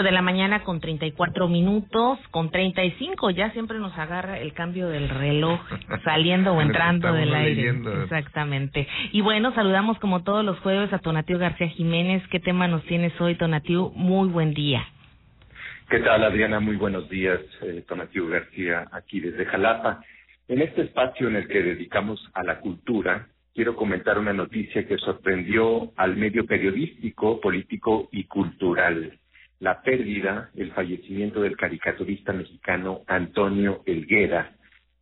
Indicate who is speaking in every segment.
Speaker 1: 8 de la mañana con 34 minutos, con 35, ya siempre nos agarra el cambio del reloj, saliendo o entrando del aire. Exactamente. Y bueno, saludamos como todos los jueves a Tonatiu García Jiménez. ¿Qué tema nos tienes hoy, Tonatiu? Muy buen día.
Speaker 2: ¿Qué tal, Adriana? Muy buenos días, eh, Tonatiu García, aquí desde Jalapa. En este espacio en el que dedicamos a la cultura, quiero comentar una noticia que sorprendió al medio periodístico, político y cultural. La pérdida, el fallecimiento del caricaturista mexicano Antonio Elguera,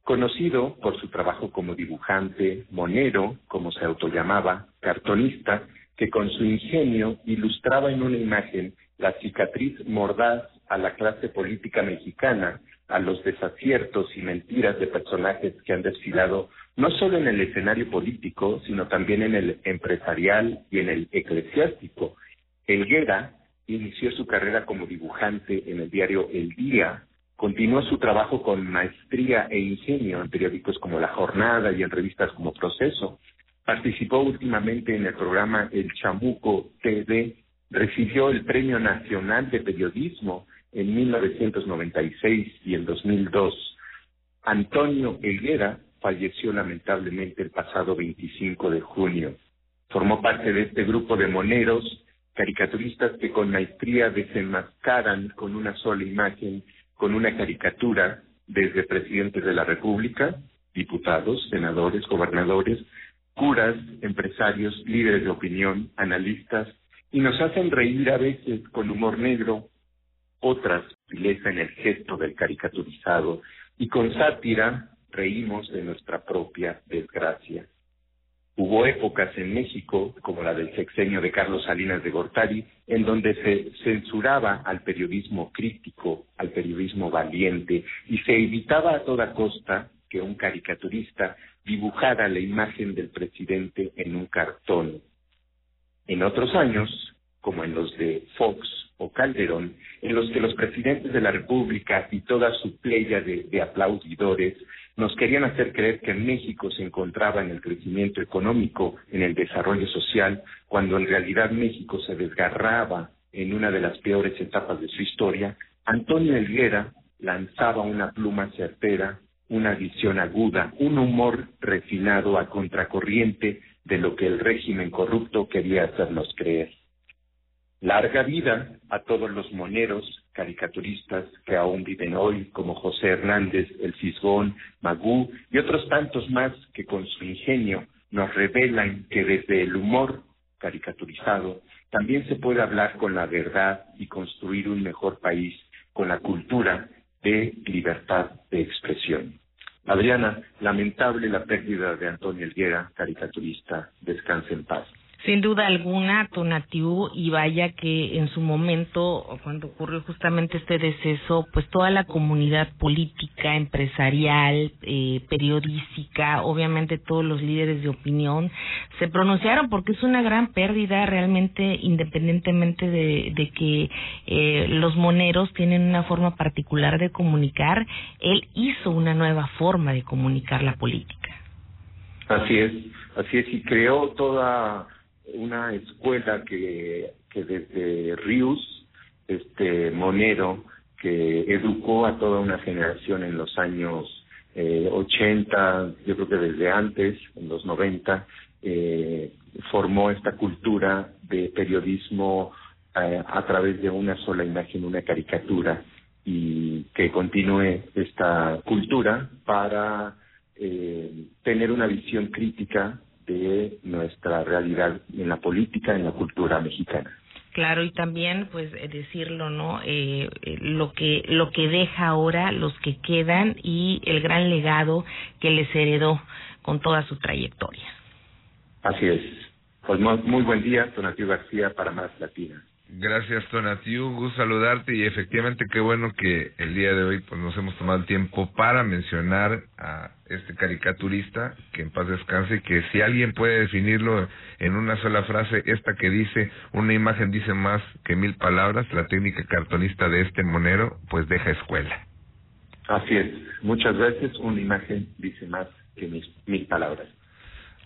Speaker 2: conocido por su trabajo como dibujante, monero, como se autollamaba, cartonista, que con su ingenio ilustraba en una imagen la cicatriz mordaz a la clase política mexicana, a los desaciertos y mentiras de personajes que han desfilado no solo en el escenario político, sino también en el empresarial y en el eclesiástico. Elguera inició su carrera como dibujante en el diario El Día, continuó su trabajo con maestría e ingenio en periódicos como La Jornada y en revistas como Proceso. Participó últimamente en el programa El Chamuco TV, recibió el Premio Nacional de Periodismo en 1996 y en 2002. Antonio Elguera falleció lamentablemente el pasado 25 de junio. Formó parte de este grupo de moneros, caricaturistas que con maestría desenmascaran con una sola imagen, con una caricatura, desde presidentes de la República, diputados, senadores, gobernadores, curas, empresarios, líderes de opinión, analistas, y nos hacen reír a veces con humor negro, otras pileza en el gesto del caricaturizado, y con sátira reímos de nuestra propia desgracia. Hubo épocas en México, como la del sexenio de Carlos Salinas de Gortari, en donde se censuraba al periodismo crítico, al periodismo valiente, y se evitaba a toda costa que un caricaturista dibujara la imagen del presidente en un cartón. En otros años, como en los de Fox o Calderón, en los que los presidentes de la República y toda su playa de, de aplaudidores nos querían hacer creer que México se encontraba en el crecimiento económico, en el desarrollo social, cuando en realidad México se desgarraba en una de las peores etapas de su historia, Antonio Elguera lanzaba una pluma certera, una visión aguda, un humor refinado a contracorriente de lo que el régimen corrupto quería hacernos creer. Larga vida a todos los moneros, caricaturistas que aún viven hoy, como José Hernández, El Fisgón, Magú y otros tantos más que con su ingenio nos revelan que desde el humor caricaturizado también se puede hablar con la verdad y construir un mejor país con la cultura de libertad de expresión. Adriana, lamentable la pérdida de Antonio Elguera, caricaturista, descanse en paz.
Speaker 1: Sin duda alguna, Tonatiu, y vaya que en su momento, cuando ocurrió justamente este deceso, pues toda la comunidad política, empresarial, eh, periodística, obviamente todos los líderes de opinión, se pronunciaron porque es una gran pérdida realmente, independientemente de, de que eh, los moneros tienen una forma particular de comunicar, él hizo una nueva forma de comunicar la política.
Speaker 2: Así es, así es, y creó toda una escuela que, que desde Rius, este Monero, que educó a toda una generación en los años eh, 80, yo creo que desde antes, en los 90, eh, formó esta cultura de periodismo eh, a través de una sola imagen, una caricatura, y que continúe esta cultura para eh, tener una visión crítica de nuestra realidad en la política, en la cultura mexicana.
Speaker 1: Claro, y también, pues, eh, decirlo, ¿no? Eh, eh, lo que lo que deja ahora, los que quedan y el gran legado que les heredó con toda su trayectoria.
Speaker 2: Así es. Pues muy buen día, Donatiu García, para Más Latina.
Speaker 3: Gracias, Tonatiu. Un gusto saludarte y efectivamente qué bueno que el día de hoy pues nos hemos tomado el tiempo para mencionar a este caricaturista que en paz descanse y que si alguien puede definirlo en una sola frase, esta que dice una imagen dice más que mil palabras, la técnica cartonista de este monero pues deja escuela.
Speaker 2: Así es. Muchas veces una imagen dice más que mil, palabras.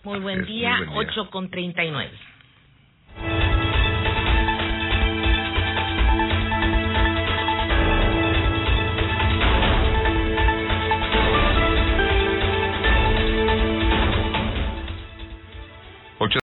Speaker 1: Muy buen día, ocho con treinta y nueve.